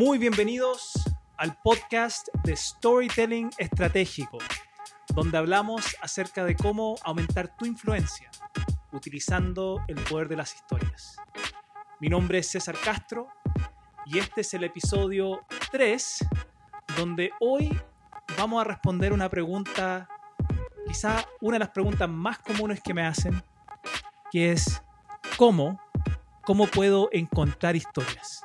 Muy bienvenidos al podcast de Storytelling Estratégico, donde hablamos acerca de cómo aumentar tu influencia utilizando el poder de las historias. Mi nombre es César Castro y este es el episodio 3, donde hoy vamos a responder una pregunta, quizá una de las preguntas más comunes que me hacen, que es ¿cómo? ¿Cómo puedo encontrar historias?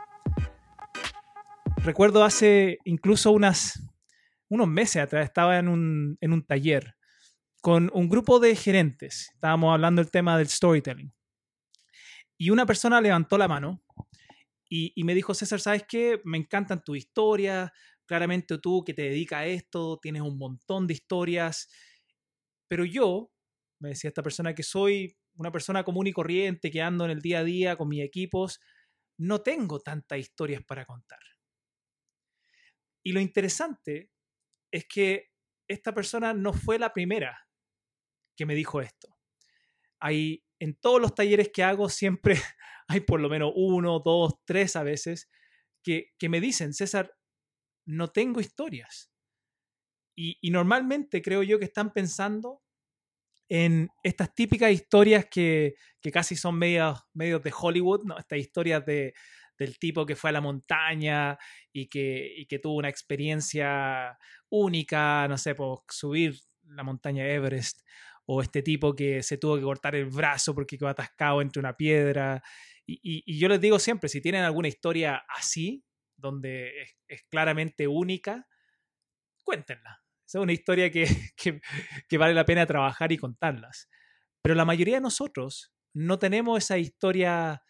Recuerdo hace incluso unas, unos meses atrás, estaba en un, en un taller con un grupo de gerentes. Estábamos hablando del tema del storytelling. Y una persona levantó la mano y, y, me dijo, César, ¿sabes qué? Me encantan tus historias. Claramente tú que te dedicas a esto, tienes un montón de historias. Pero yo, me decía esta persona, que soy una persona común y corriente, que ando en el día a día con mis equipos, no tengo tantas historias para contar. Y lo interesante es que esta persona no fue la primera que me dijo esto. Hay, en todos los talleres que hago siempre hay por lo menos uno, dos, tres a veces que, que me dicen, César, no tengo historias. Y, y, normalmente creo yo que están pensando en estas típicas historias que, que casi son medios, medios de Hollywood, ¿no? estas historias de, del tipo que fue a la montaña y que, y que tuvo una experiencia única, no sé, por subir la montaña Everest, o este tipo que se tuvo que cortar el brazo porque quedó atascado entre una piedra. Y, yo les digo siempre, si tienen alguna historia así, donde es, claramente única, cuéntenla. Es una historia que, que, que, vale la pena trabajar y contarlas. Pero la mayoría de nosotros no tenemos esa historia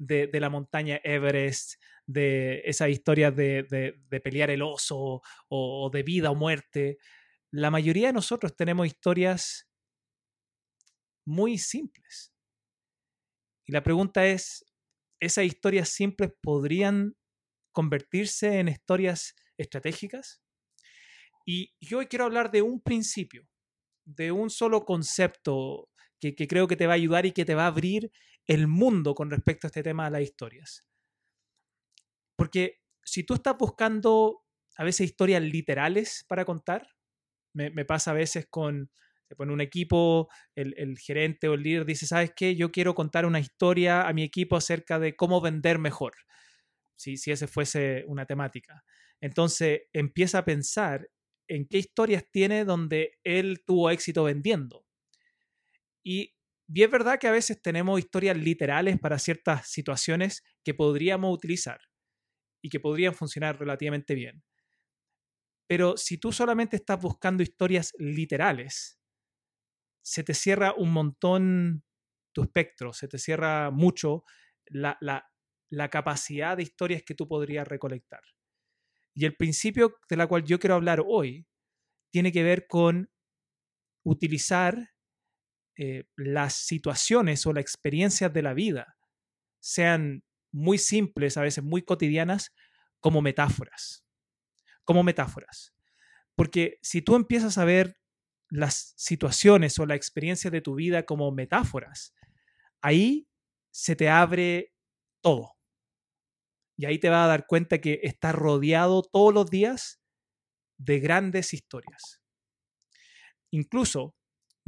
de, la montaña Everest, de esas historias de, de, de pelear el oso o, o de vida o muerte. La mayoría de nosotros tenemos historias muy simples. Y la pregunta es, ¿esas historias simples podrían convertirse en historias estratégicas? Y yo hoy quiero hablar de un principio, de un solo concepto que, que, creo que te va a ayudar y que te va a abrir el mundo con respecto a este tema de las historias. Porque si tú estás buscando a veces historias literales para contar, me, pasa a veces con, se pone un equipo, el, el, gerente o el líder dice, ¿sabes qué? Yo quiero contar una historia a mi equipo acerca de cómo vender mejor, si, si ese fuese una temática. Entonces empieza a pensar en qué historias tiene donde él tuvo éxito vendiendo. Y, y es verdad que a veces tenemos historias literales para ciertas situaciones que podríamos utilizar y que podrían funcionar relativamente bien. Pero si tú solamente estás buscando historias literales, se te cierra un montón tu espectro, se te cierra mucho la, la, la capacidad de historias que tú podrías recolectar. Y el principio de la cual yo quiero hablar hoy tiene que ver con utilizar eh, las situaciones o las experiencias de la vida, sean muy simples, a veces muy cotidianas, como metáforas. Como metáforas. Porque si tú empiezas a ver las situaciones o la experiencia de tu vida como metáforas, ahí se te abre todo. Y ahí te vas a dar cuenta que estás rodeado todos los días de grandes historias. Incluso,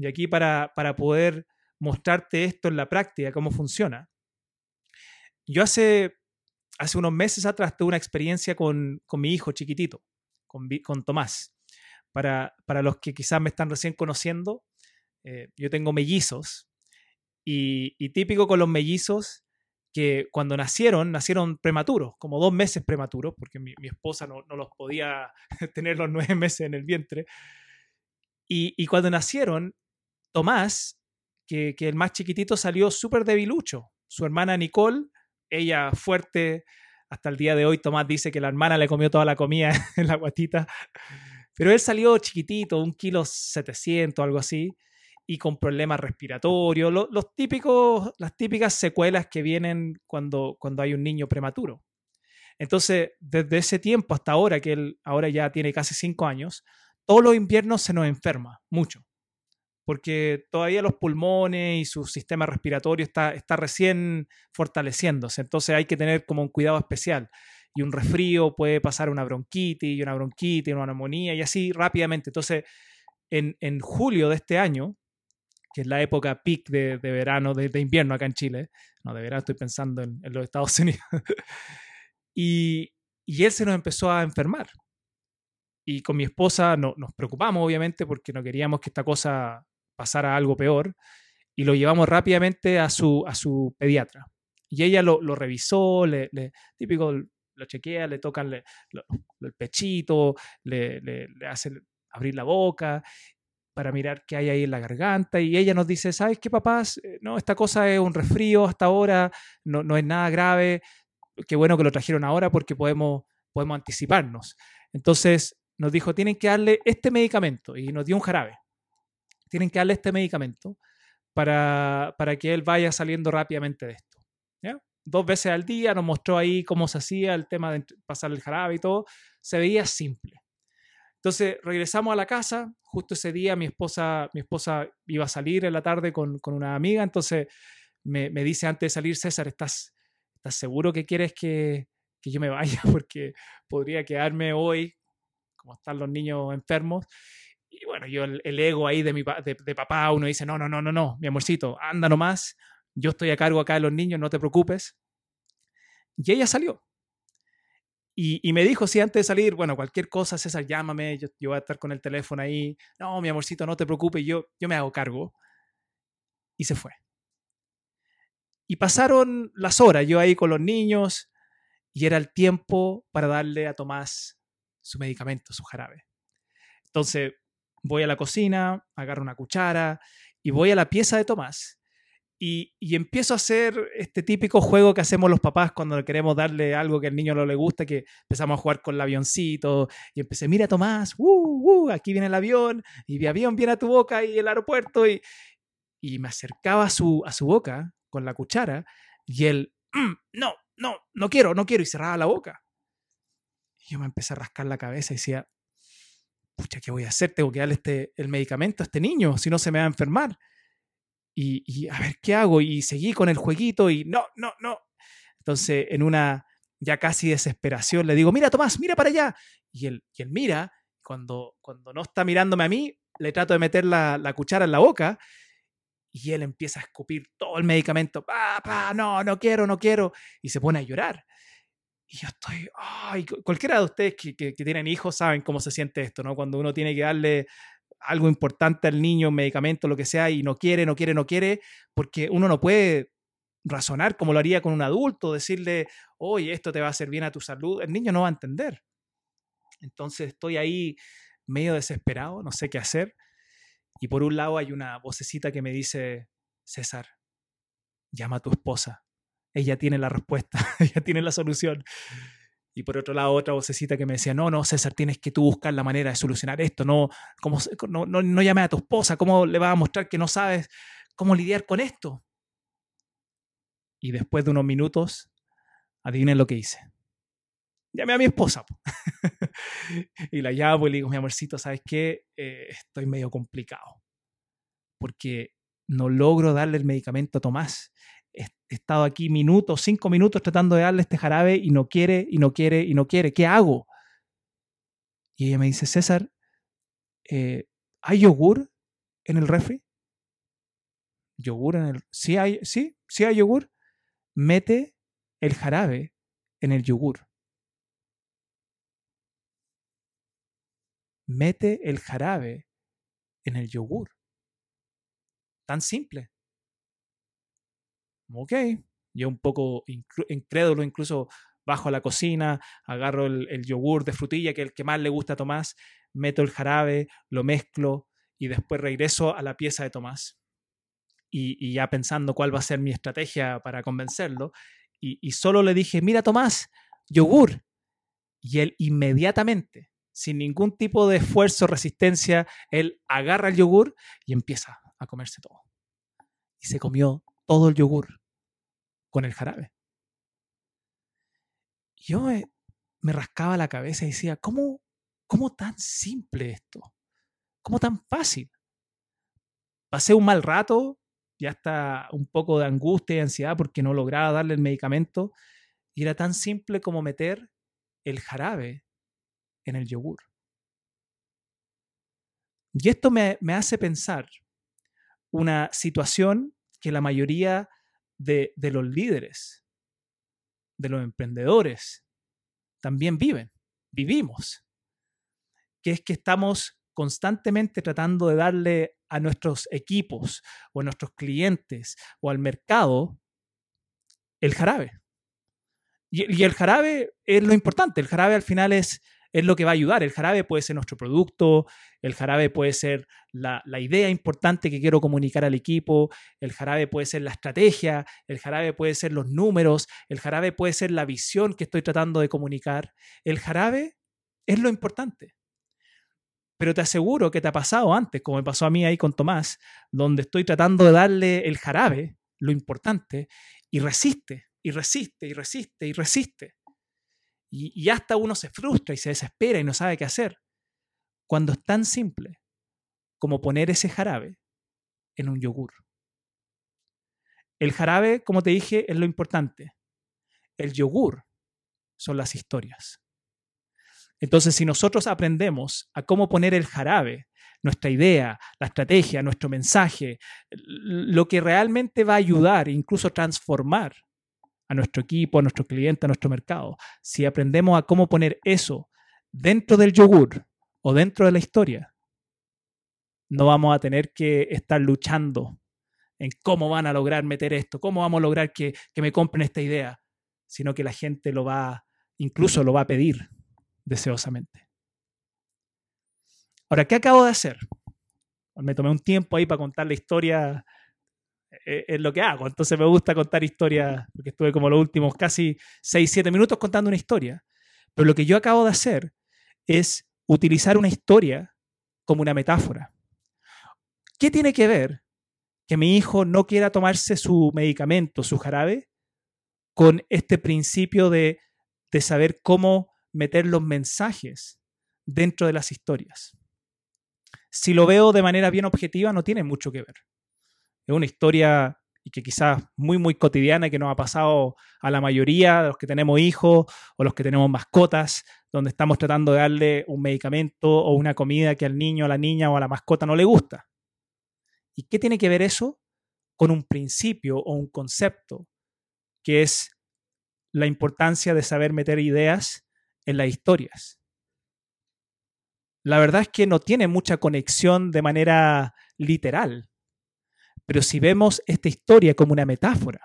y aquí para, para poder mostrarte esto en la práctica, cómo funciona, yo hace, hace unos meses atrás tuve una experiencia con, con mi hijo chiquitito, con, con Tomás para, para los que quizás me están recién conociendo, eh, yo tengo mellizos y, y, típico con los mellizos que cuando nacieron, nacieron prematuros, como dos meses prematuros, porque mi, mi esposa no, no, los podía tener los nueve meses en el vientre. Y, y cuando nacieron, Tomás, que, el más chiquitito, salió súper debilucho. Su hermana Nicole, ella fuerte, hasta el día de hoy Tomás dice que la hermana le comió toda la comida en la guatita. Pero él salió chiquitito, un kilo 700, algo así, y con problemas respiratorios, los típicos, las típicas secuelas que vienen cuando, cuando hay un niño prematuro. Entonces, desde ese tiempo hasta ahora, que él ahora ya tiene casi cinco años, todos los inviernos se nos enferma mucho, porque todavía los pulmones y su sistema respiratorio está, está recién fortaleciéndose, entonces hay que tener como un cuidado especial. y un resfrío puede pasar una bronquitis y una bronquitis, una neumonía y así rápidamente. Entonces, en, en julio de este año, que es la época peak de, verano, de, de, invierno acá en Chile, no, de verano estoy pensando en, en los Estados Unidos, y, y, él se nos empezó a enfermar. Y con mi esposa no, nos preocupamos, obviamente, porque no queríamos que esta cosa pasara algo peor, y lo llevamos rápidamente a su, a su pediatra. Y ella lo, revisó, le, le, típico, lo chequea, le tocan el pechito, le, le, le hace abrir la boca para mirar qué hay ahí en la garganta y ella nos dice, ¿sabes qué, papás? Eh, no, esta cosa es un resfrío hasta ahora, no, no es nada grave, qué bueno que lo trajeron ahora porque podemos, podemos anticiparnos. Entonces nos dijo, tienen que darle este medicamento y nos dio un jarabe. Tienen que darle este medicamento para, para que él vaya saliendo rápidamente de esto. ¿ya? Dos veces al día nos mostró ahí cómo se hacía el tema de pasar el jarabe y todo. Se veía simple. Entonces regresamos a la casa, justo ese día mi esposa, mi esposa iba a salir en la tarde con, con una amiga, entonces me, me, dice antes de salir, César, ¿estás, estás seguro que quieres que, que yo me vaya? Porque podría quedarme hoy, como están los niños enfermos. Y bueno, yo el, el ego ahí de, mi, de, de, papá, uno dice, no, no, no, no, no, mi amorcito, anda nomás, yo estoy a cargo acá de los niños, no te preocupes. Y ella salió. Y, y, me dijo, sí, antes de salir, bueno, cualquier cosa, César, llámame, yo, yo, voy a estar con el teléfono ahí. No, mi amorcito, no te preocupes, yo, yo me hago cargo. Y se fue. Y pasaron las horas, yo ahí con los niños, y era el tiempo para darle a Tomás su medicamento, su jarabe. Entonces, voy a la cocina, agarro una cuchara y voy a la pieza de Tomás y, y, empiezo a hacer este típico juego que hacemos los papás cuando queremos darle algo que al niño no le gusta, que empezamos a jugar con el avioncito y empecé, mira Tomás, uh, uh, aquí viene el avión y mi avión viene a tu boca y el aeropuerto y, y me acercaba a su, a su boca con la cuchara y él, mm, no, no, no quiero, no quiero y cerraba la boca. Y yo me empecé a rascar la cabeza y decía, pucha, ¿qué voy a hacer? Tengo que darle este, el medicamento a este niño, si no se me va a enfermar. Y, a ver qué hago. Y seguí con el jueguito y no, no, no. Entonces, en una ya casi desesperación, le digo, mira, Tomás, mira para allá. Y él, y él mira, cuando, cuando no está mirándome a mí, le trato de meter la, la cuchara en la boca y él empieza a escupir todo el medicamento. Papá, no, no quiero, no quiero. Y se pone a llorar. Y yo estoy, ay, cualquiera de ustedes que, que, tienen hijos saben cómo se siente esto, ¿no? Cuando uno tiene que darle algo importante al niño, un medicamento, lo que sea, y no quiere, no quiere, no quiere, porque uno no puede razonar como lo haría con un adulto, decirle, oye, esto te va a hacer bien a tu salud, el niño no va a entender. Entonces estoy ahí medio desesperado, no sé qué hacer. Y por un lado hay una vocecita que me dice, César, llama a tu esposa, ella tiene la respuesta, ella tiene la solución. Y por otro lado, otra vocecita que me decía, no, no, César, tienes que tú buscar la manera de solucionar esto, no, como, no, no, no llames a tu esposa, ¿cómo le vas a mostrar que no sabes cómo lidiar con esto? Y después de unos minutos, adivinen lo que hice. Llamé a mi esposa. y la llamo y le digo, mi amorcito, ¿sabes qué? Eh, estoy medio complicado. Porque no logro darle el medicamento a Tomás he estado aquí minutos, cinco minutos tratando de darle este jarabe y no quiere, y no quiere, y no quiere. ¿Qué hago? Y ella me dice, César, eh, ¿hay yogur en el refri? ¿Yogur en el...? Sí hay, sí, sí hay yogur. Mete el jarabe en el yogur. Mete el jarabe en el yogur. Tan simple ok, yo un poco incrédulo, incluso bajo a la cocina, agarro el, yogur de frutilla, que es el que más le gusta a Tomás, meto el jarabe, lo mezclo y después regreso a la pieza de Tomás. Y, y ya pensando cuál va a ser mi estrategia para convencerlo, y, y solo le dije, mira Tomás, yogur. Y él inmediatamente, sin ningún tipo de esfuerzo, resistencia, él agarra el yogur y empieza a comerse todo. Y se comió todo el yogur con el jarabe. Yo me, me rascaba la cabeza y decía, ¿cómo, ¿cómo tan simple esto? ¿Cómo tan fácil? Pasé un mal rato, ya hasta un poco de angustia y ansiedad porque no lograba darle el medicamento. Y era tan simple como meter el jarabe en el yogur. Y esto me, hace pensar una situación que la mayoría de, de los líderes, de los emprendedores, también viven, vivimos, que es que estamos constantemente tratando de darle a nuestros equipos o a nuestros clientes o al mercado el jarabe. Y, el jarabe es lo importante, el jarabe al final es, es lo que va a ayudar. El jarabe puede ser nuestro producto, el jarabe puede ser la, la, idea importante que quiero comunicar al equipo, el jarabe puede ser la estrategia, el jarabe puede ser los números, el jarabe puede ser la visión que estoy tratando de comunicar. El jarabe es lo importante. Pero te aseguro que te ha pasado antes, como me pasó a mí ahí con Tomás, donde estoy tratando de darle el jarabe, lo importante, y resiste, y resiste, y resiste, y resiste. Y, hasta uno se frustra y se desespera y no sabe qué hacer. Cuando es tan simple como poner ese jarabe en un yogur. El jarabe, como te dije, es lo importante. El yogur son las historias. Entonces, si nosotros aprendemos a cómo poner el jarabe, nuestra idea, la estrategia, nuestro mensaje, lo que realmente va a ayudar, incluso transformar a nuestro equipo, a nuestro cliente, a nuestro mercado. Si aprendemos a cómo poner eso dentro del yogur o dentro de la historia, no vamos a tener que estar luchando en cómo van a lograr meter esto, cómo vamos a lograr que, que me compren esta idea, sino que la gente lo va, incluso lo va a pedir deseosamente. Ahora, ¿qué acabo de hacer? Me tomé un tiempo ahí para contar la historia es lo que hago. Entonces me gusta contar historias, porque estuve como los últimos casi 6, 7 minutos contando una historia. Pero lo que yo acabo de hacer es utilizar una historia como una metáfora. ¿Qué tiene que ver que mi hijo no quiera tomarse su medicamento, su jarabe, con este principio de, de saber cómo meter los mensajes dentro de las historias? Si lo veo de manera bien objetiva, no tiene mucho que ver. Es una historia y que quizás muy, muy cotidiana que nos ha pasado a la mayoría de los que tenemos hijos o los que tenemos mascotas, donde estamos tratando de darle un medicamento o una comida que al niño, a la niña o a la mascota no le gusta. ¿Y qué tiene que ver eso con un principio o un concepto que es la importancia de saber meter ideas en las historias? La verdad es que no tiene mucha conexión de manera literal pero si vemos esta historia como una metáfora,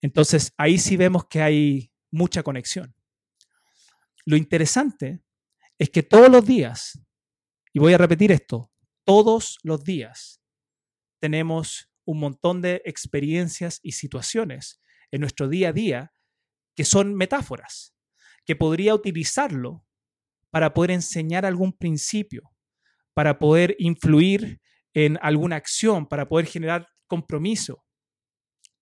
entonces ahí sí vemos que hay mucha conexión. Lo interesante es que todos los días, y voy a repetir esto, todos los días tenemos un montón de experiencias y situaciones en nuestro día a día que son metáforas, que podría utilizarlo para poder enseñar algún principio, para poder influir en alguna acción, para poder generar compromiso.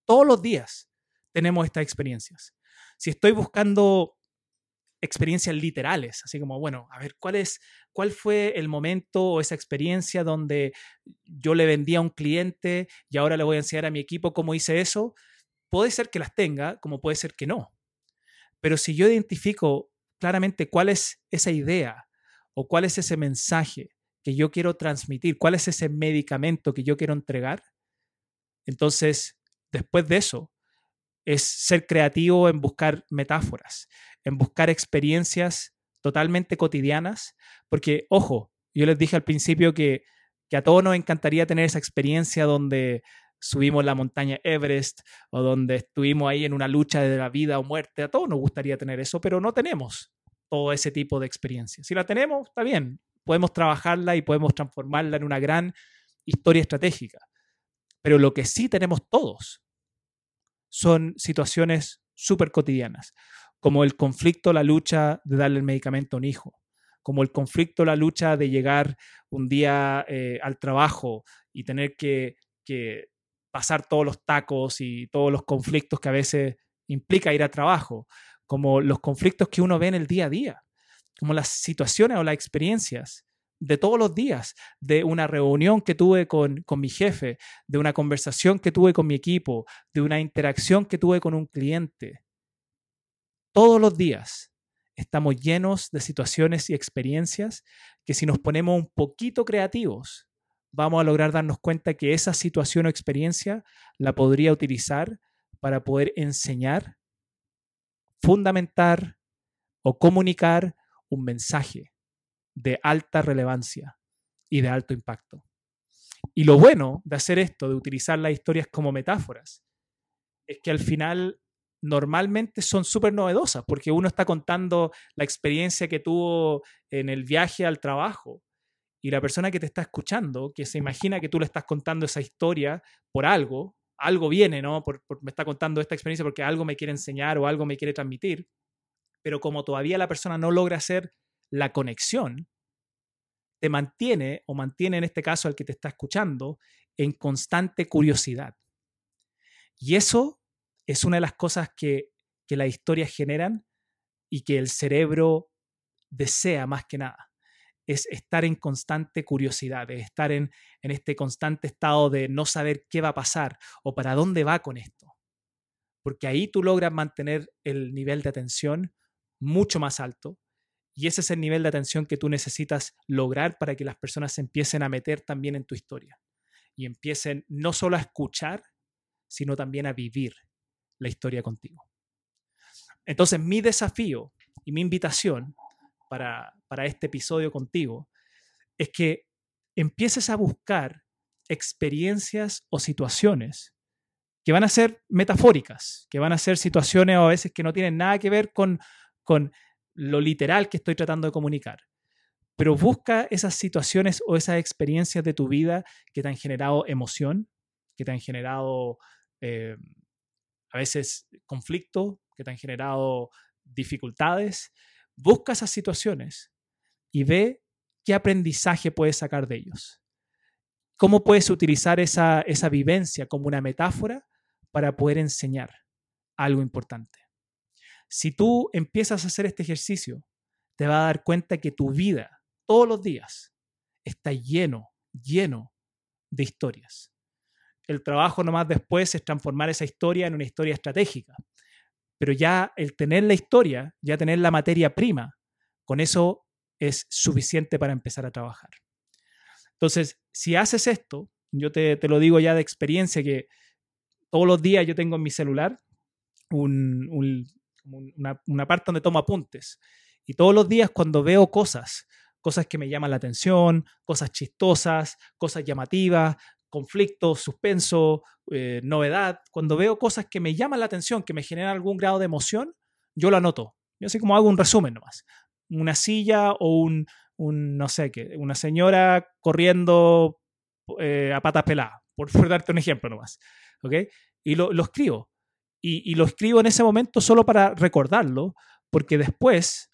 Todos los días tenemos estas experiencias. Si estoy buscando experiencias literales, así como, bueno, a ver, ¿cuál es, cuál fue el momento o esa experiencia donde yo le vendí a un cliente y ahora le voy a enseñar a mi equipo cómo hice eso? Puede ser que las tenga, como puede ser que no. Pero si yo identifico claramente cuál es esa idea o cuál es ese mensaje que yo quiero transmitir, cuál es ese medicamento que yo quiero entregar. Entonces, después de eso, es ser creativo en buscar metáforas, en buscar experiencias totalmente cotidianas, porque, ojo, yo les dije al principio que, que a todos nos encantaría tener esa experiencia donde subimos la montaña Everest o donde estuvimos ahí en una lucha de la vida o muerte. A todos nos gustaría tener eso, pero no tenemos todo ese tipo de experiencia. Si la tenemos, está bien, podemos trabajarla y podemos transformarla en una gran historia estratégica. Pero lo que sí tenemos todos son situaciones súper cotidianas, como el conflicto, la lucha de darle el medicamento a un hijo, como el conflicto, la lucha de llegar un día eh, al trabajo y tener que, que pasar todos los tacos y todos los conflictos que a veces implica ir a trabajo, como los conflictos que uno ve en el día a día como las situaciones o las experiencias de todos los días, de una reunión que tuve con, con, mi jefe, de una conversación que tuve con mi equipo, de una interacción que tuve con un cliente. todos los días estamos llenos de situaciones y experiencias que si nos ponemos un poquito creativos, vamos a lograr darnos cuenta que esa situación o experiencia la podría utilizar para poder enseñar, fundamentar o comunicar un mensaje de alta relevancia y de alto impacto. Y lo bueno de hacer esto, de utilizar las historias como metáforas, es que al final normalmente son súper novedosas, porque uno está contando la experiencia que tuvo en el viaje al trabajo. Y la persona que te está escuchando, que se imagina que tú le estás contando esa historia por algo, algo viene, ¿no? me está contando esta experiencia porque algo me quiere enseñar o algo me quiere transmitir, pero como todavía la persona no logra hacer la conexión, te mantiene o mantiene en este caso al que te está escuchando en constante curiosidad. Y eso es una de las cosas que, que las historias generan y que el cerebro desea más que nada. Es estar en constante curiosidad, es estar en, en este constante estado de no saber qué va a pasar o para dónde va con esto. Porque ahí tú logras mantener el nivel de atención mucho más alto y ese es el nivel de atención que tú necesitas lograr para que las personas empiecen a meter también en tu historia y empiecen no solo a escuchar, sino también a vivir la historia contigo. Entonces, mi desafío y mi invitación para, para este episodio contigo es que empieces a buscar experiencias o situaciones que van a ser metafóricas, que van a ser situaciones a veces que no tienen nada que ver con, con lo literal que estoy tratando de comunicar. Pero busca esas situaciones o esas experiencias de tu vida que te han generado emoción, que te han generado eh, a veces conflicto, que te han generado dificultades. Busca esas situaciones y ve qué aprendizaje puedes sacar de ellos. ¿Cómo puedes utilizar esa, esa vivencia como una metáfora para poder enseñar algo importante? Si tú empiezas a hacer este ejercicio, te vas a dar cuenta que tu vida, todos los días, está lleno, lleno de historias. El trabajo nomás después es transformar esa historia en una historia estratégica. Pero ya el tener la historia, ya tener la materia prima, con eso es suficiente para empezar a trabajar. Entonces, si haces esto, yo te, lo digo ya de experiencia que todos los días yo tengo en mi celular un, una, parte donde tomo apuntes. Y todos los días cuando veo cosas, cosas que me llaman la atención, cosas chistosas, cosas llamativas, conflictos, suspenso, eh, novedad, cuando veo cosas que me llaman la atención, que me generan algún grado de emoción, yo lo anoto. Yo así como hago un resumen nomás. Una silla o un, no sé qué, una señora corriendo eh, a patas peladas, por, darte un ejemplo nomás. ¿Ok? Y lo, lo escribo y, lo escribo en ese momento solo para recordarlo, porque después,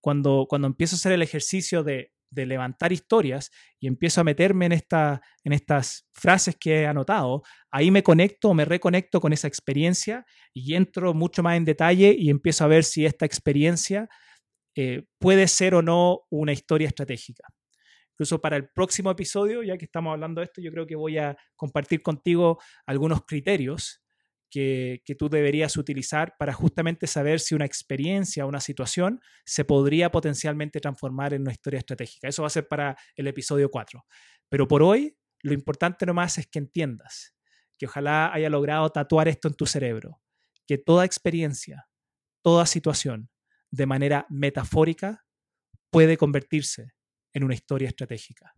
cuando, cuando empiezo a hacer el ejercicio de, levantar historias y empiezo a meterme en, esta, en estas frases que he anotado, ahí me conecto o me reconecto con esa experiencia y entro mucho más en detalle y empiezo a ver si esta experiencia eh, puede ser o no una historia estratégica. Incluso para el próximo episodio, ya que estamos hablando de esto, yo creo que voy a compartir contigo algunos criterios que, tú deberías utilizar para justamente saber si una experiencia o una situación se podría potencialmente transformar en una historia estratégica. Eso va a ser para el episodio 4. Pero por hoy, lo importante nomás es que entiendas, que ojalá haya logrado tatuar esto en tu cerebro, que toda experiencia, toda situación, de manera metafórica, puede convertirse en una historia estratégica.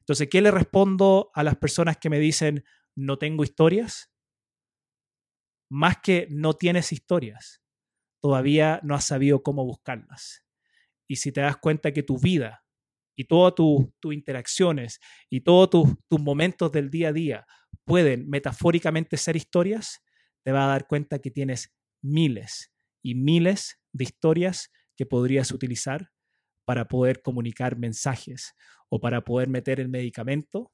Entonces, ¿qué le respondo a las personas que me dicen, no tengo historias? Más que no tienes historias, todavía no has sabido cómo buscarlas. Y si te das cuenta que tu vida y todas tus interacciones y todos tus momentos del día a día pueden metafóricamente ser historias, te vas a dar cuenta que tienes miles y miles de historias que podrías utilizar para poder comunicar mensajes o para poder meter el medicamento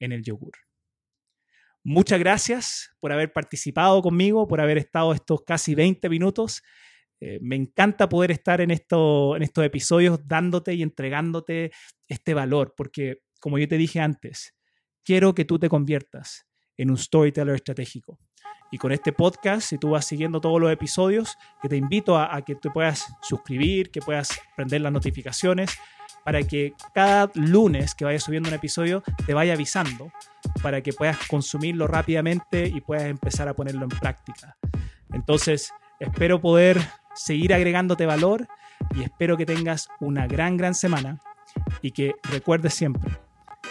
en el yogur. Muchas gracias por haber participado conmigo, por haber estado estos casi 20 minutos. Eh, me encanta poder estar en, esto, en estos episodios dándote y entregándote este valor, porque como yo te dije antes, quiero que tú te conviertas en un storyteller estratégico. Y con este podcast, si tú vas siguiendo todos los episodios, que te invito a, que te puedas suscribir, que puedas prender las notificaciones, para que cada lunes que vaya subiendo un episodio te vaya avisando, para que puedas consumirlo rápidamente y puedas empezar a ponerlo en práctica. Entonces, espero poder seguir agregándote valor y espero que tengas una gran, gran semana y que recuerdes siempre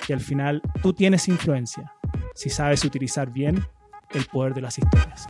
que al final tú tienes influencia si sabes utilizar bien el poder de las historias.